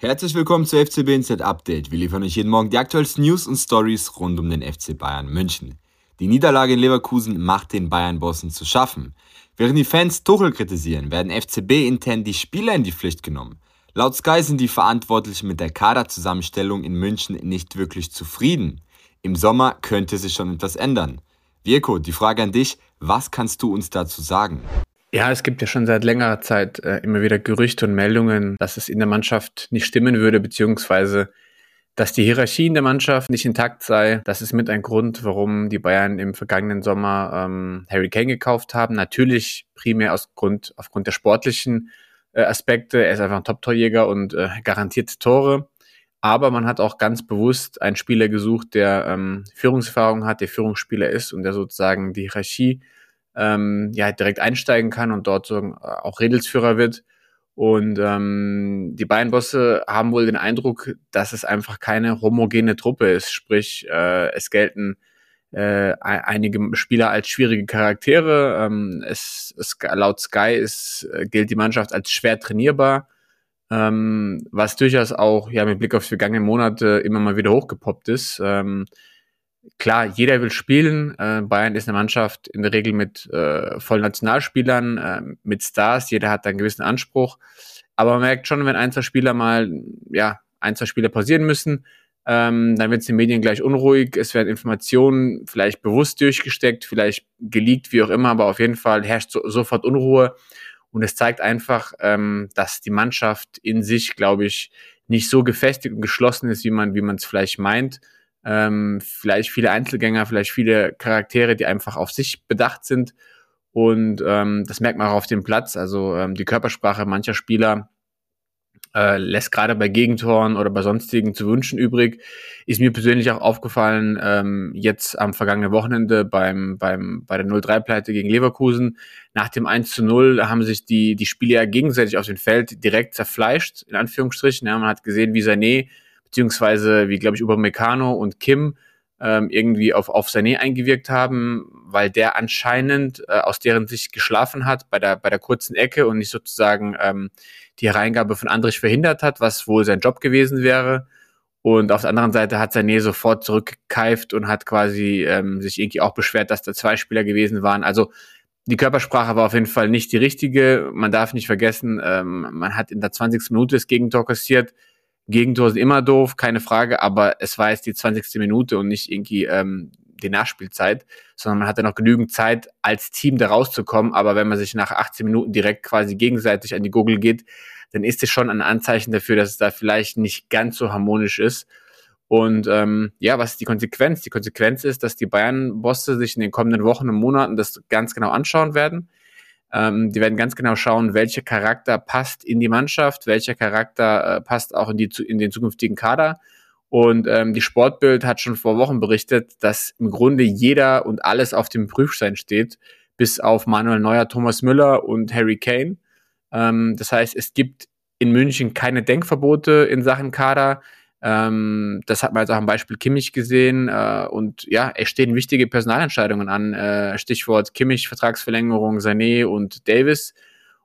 Herzlich willkommen zu FCB Inside Update. Wir liefern euch jeden Morgen die aktuellsten News und Stories rund um den FC Bayern München. Die Niederlage in Leverkusen macht den Bayern-Bossen zu schaffen. Während die Fans Tuchel kritisieren, werden FCB intern die Spieler in die Pflicht genommen. Laut Sky sind die Verantwortlichen mit der Kaderzusammenstellung in München nicht wirklich zufrieden. Im Sommer könnte sich schon etwas ändern. Virko, die Frage an dich, was kannst du uns dazu sagen? Ja, es gibt ja schon seit längerer Zeit äh, immer wieder Gerüchte und Meldungen, dass es in der Mannschaft nicht stimmen würde, beziehungsweise dass die Hierarchie in der Mannschaft nicht intakt sei. Das ist mit ein Grund, warum die Bayern im vergangenen Sommer ähm, Harry Kane gekauft haben. Natürlich primär aus Grund, aufgrund der sportlichen äh, Aspekte. Er ist einfach ein Top-Torjäger und äh, garantiert Tore. Aber man hat auch ganz bewusst einen Spieler gesucht, der ähm, Führungserfahrung hat, der Führungsspieler ist und der sozusagen die Hierarchie ähm, ja, direkt einsteigen kann und dort so äh, auch Redelsführer wird. Und ähm, die beiden Bosse haben wohl den Eindruck, dass es einfach keine homogene Truppe ist. Sprich, äh, es gelten äh, einige Spieler als schwierige Charaktere. Ähm, es, es, laut Sky ist, äh, gilt die Mannschaft als schwer trainierbar, ähm, was durchaus auch ja mit Blick auf die vergangenen Monate immer mal wieder hochgepoppt ist. Ähm, klar, jeder will spielen. Äh, Bayern ist eine Mannschaft in der Regel mit äh, vollen Nationalspielern, äh, mit Stars. Jeder hat einen gewissen Anspruch. Aber man merkt schon, wenn ein, zwei Spieler mal, ja, ein, zwei Spieler pausieren müssen, ähm, dann wird es den Medien gleich unruhig. Es werden Informationen vielleicht bewusst durchgesteckt, vielleicht geleakt, wie auch immer, aber auf jeden Fall herrscht so, sofort Unruhe. Und es zeigt einfach, ähm, dass die Mannschaft in sich, glaube ich, nicht so gefestigt und geschlossen ist, wie man wie man es vielleicht meint ähm, vielleicht viele Einzelgänger, vielleicht viele Charaktere, die einfach auf sich bedacht sind. Und ähm, das merkt man auch auf dem Platz. Also ähm, die Körpersprache mancher Spieler äh, lässt gerade bei Gegentoren oder bei sonstigen zu wünschen übrig. Ist mir persönlich auch aufgefallen, ähm, jetzt am vergangenen Wochenende beim, beim, bei der 0-3-Pleite gegen Leverkusen. Nach dem 1 zu 0 haben sich die, die Spieler gegenseitig auf dem Feld direkt zerfleischt, in Anführungsstrichen. Ja, man hat gesehen, wie Sané beziehungsweise wie, glaube ich, Upamecano und Kim ähm, irgendwie auf, auf Sané eingewirkt haben, weil der anscheinend äh, aus deren Sicht geschlafen hat bei der, bei der kurzen Ecke und nicht sozusagen ähm, die Hereingabe von Andrich verhindert hat, was wohl sein Job gewesen wäre. Und auf der anderen Seite hat Sané sofort zurückgekeift und hat quasi ähm, sich irgendwie auch beschwert, dass da zwei Spieler gewesen waren. Also die Körpersprache war auf jeden Fall nicht die richtige. Man darf nicht vergessen, ähm, man hat in der 20. Minute das Gegentor kassiert. Gegentor sind immer doof, keine Frage, aber es war jetzt die 20. Minute und nicht irgendwie ähm, die Nachspielzeit, sondern man hatte noch genügend Zeit, als Team da rauszukommen. Aber wenn man sich nach 18 Minuten direkt quasi gegenseitig an die Gurgel geht, dann ist es schon ein Anzeichen dafür, dass es da vielleicht nicht ganz so harmonisch ist. Und ähm, ja, was ist die Konsequenz? Die Konsequenz ist, dass die Bayern-Bosse sich in den kommenden Wochen und Monaten das ganz genau anschauen werden. Ähm, die werden ganz genau schauen, welcher Charakter passt in die Mannschaft, welcher Charakter äh, passt auch in, die, in den zukünftigen Kader. Und ähm, die Sportbild hat schon vor Wochen berichtet, dass im Grunde jeder und alles auf dem Prüfstein steht, bis auf Manuel Neuer, Thomas Müller und Harry Kane. Ähm, das heißt, es gibt in München keine Denkverbote in Sachen Kader. Ähm, das hat man jetzt auch am Beispiel Kimmich gesehen. Äh, und ja, es stehen wichtige Personalentscheidungen an. Äh, Stichwort Kimmich, Vertragsverlängerung, Sané und Davis.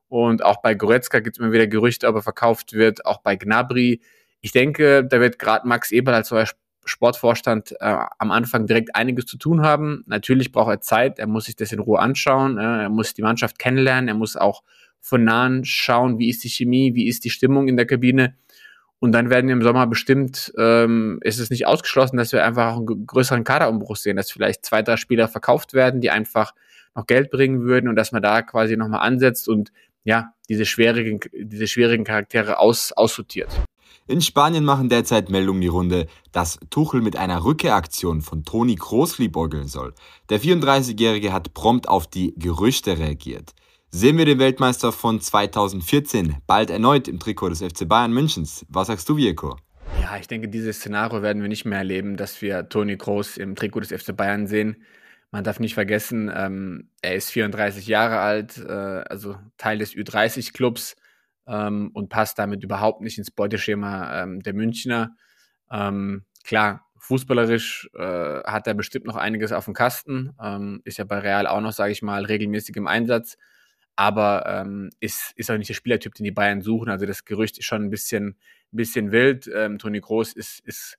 Und auch bei Goretzka gibt es immer wieder Gerüchte, ob er verkauft wird. Auch bei Gnabry. Ich denke, da wird gerade Max Eberl als neuer Sportvorstand äh, am Anfang direkt einiges zu tun haben. Natürlich braucht er Zeit. Er muss sich das in Ruhe anschauen. Äh, er muss die Mannschaft kennenlernen. Er muss auch von nahen schauen, wie ist die Chemie, wie ist die Stimmung in der Kabine. Und dann werden im Sommer bestimmt, ähm, ist es nicht ausgeschlossen, dass wir einfach auch einen größeren Kaderumbruch sehen, dass vielleicht zwei, drei Spieler verkauft werden, die einfach noch Geld bringen würden und dass man da quasi nochmal ansetzt und ja, diese schwierigen, diese schwierigen Charaktere aus, aussortiert. In Spanien machen derzeit Meldungen die Runde, dass Tuchel mit einer Rückkehraktion von Toni Kroos liebäugeln soll. Der 34-Jährige hat prompt auf die Gerüchte reagiert. Sehen wir den Weltmeister von 2014 bald erneut im Trikot des FC Bayern Münchens? Was sagst du, Virko? Ja, ich denke, dieses Szenario werden wir nicht mehr erleben, dass wir Toni Kroos im Trikot des FC Bayern sehen. Man darf nicht vergessen, ähm, er ist 34 Jahre alt, äh, also Teil des Ü30-Clubs ähm, und passt damit überhaupt nicht ins Beuteschema ähm, der Münchner. Ähm, klar, fußballerisch äh, hat er bestimmt noch einiges auf dem Kasten, ähm, ist ja bei Real auch noch, sage ich mal, regelmäßig im Einsatz. Aber ähm, ist, ist auch nicht der Spielertyp, den die Bayern suchen. Also das Gerücht ist schon ein bisschen, bisschen wild. Ähm, Toni Groß ist, ist,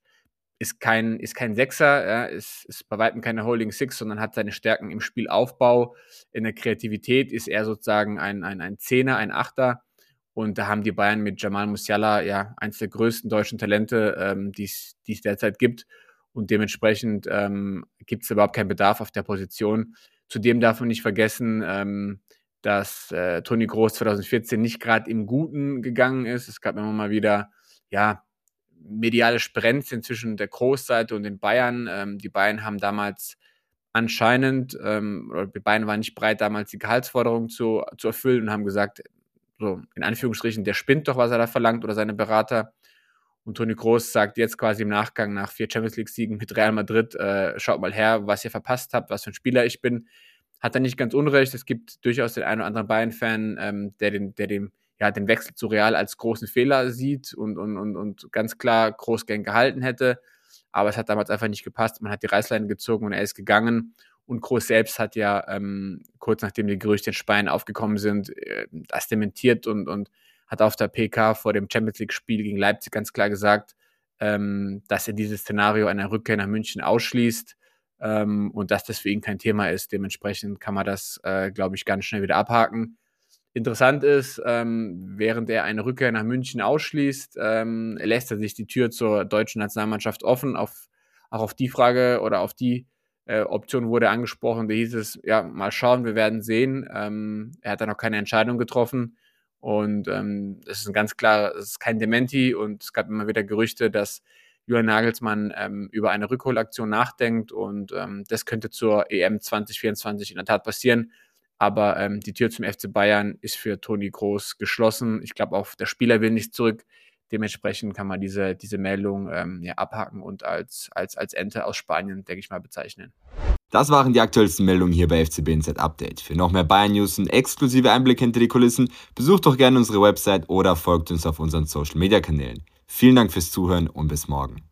ist, kein, ist kein Sechser, ja, ist, ist bei weitem keine Holding Six, sondern hat seine Stärken im Spielaufbau, in der Kreativität ist er sozusagen ein, ein, ein Zehner, ein Achter. Und da haben die Bayern mit Jamal Musiala ja eines der größten deutschen Talente, ähm, die es derzeit gibt. Und dementsprechend ähm, gibt es überhaupt keinen Bedarf auf der Position. Zudem darf man nicht vergessen, ähm, dass äh, Toni Groß 2014 nicht gerade im Guten gegangen ist. Es gab immer mal wieder, ja, mediale Sprenzchen zwischen der Großseite und den Bayern. Ähm, die Bayern haben damals anscheinend, ähm, oder die Bayern waren nicht bereit, damals die Gehaltsforderung zu, zu erfüllen und haben gesagt, so in Anführungsstrichen, der spinnt doch, was er da verlangt oder seine Berater. Und Toni Groß sagt jetzt quasi im Nachgang nach vier Champions League-Siegen mit Real Madrid, äh, schaut mal her, was ihr verpasst habt, was für ein Spieler ich bin. Hat er nicht ganz unrecht. Es gibt durchaus den einen oder anderen Bayern-Fan, ähm, der, den, der dem, ja, den Wechsel zu Real als großen Fehler sieht und, und, und, und ganz klar groß gern gehalten hätte. Aber es hat damals einfach nicht gepasst. Man hat die Reißleine gezogen und er ist gegangen. Und Groß selbst hat ja ähm, kurz nachdem die Gerüchte in Spanien aufgekommen sind, äh, das dementiert und, und hat auf der PK vor dem Champions League-Spiel gegen Leipzig ganz klar gesagt, ähm, dass er dieses Szenario einer Rückkehr nach München ausschließt ähm, und dass das für ihn kein Thema ist. Dementsprechend kann man das, äh, glaube ich, ganz schnell wieder abhaken. Interessant ist, ähm, während er eine Rückkehr nach München ausschließt, ähm, lässt er sich die Tür zur deutschen Nationalmannschaft offen. Auf, auch auf die Frage oder auf die äh, Option wurde angesprochen. Da hieß es, ja, mal schauen, wir werden sehen. Ähm, er hat da noch keine Entscheidung getroffen. Und ähm, es ist ein ganz klar, es ist kein Dementi und es gab immer wieder Gerüchte, dass Julian Nagelsmann ähm, über eine Rückholaktion nachdenkt und ähm, das könnte zur EM 2024 in der Tat passieren. Aber ähm, die Tür zum FC Bayern ist für Toni Groß geschlossen. Ich glaube auch, der Spieler will nicht zurück. Dementsprechend kann man diese, diese Meldung ähm, ja, abhaken und als, als, als Ente aus Spanien, denke ich mal, bezeichnen. Das waren die aktuellsten Meldungen hier bei FCB Inside Update. Für noch mehr Bayern News und exklusive Einblicke hinter die Kulissen, besucht doch gerne unsere Website oder folgt uns auf unseren Social Media Kanälen. Vielen Dank fürs Zuhören und bis morgen.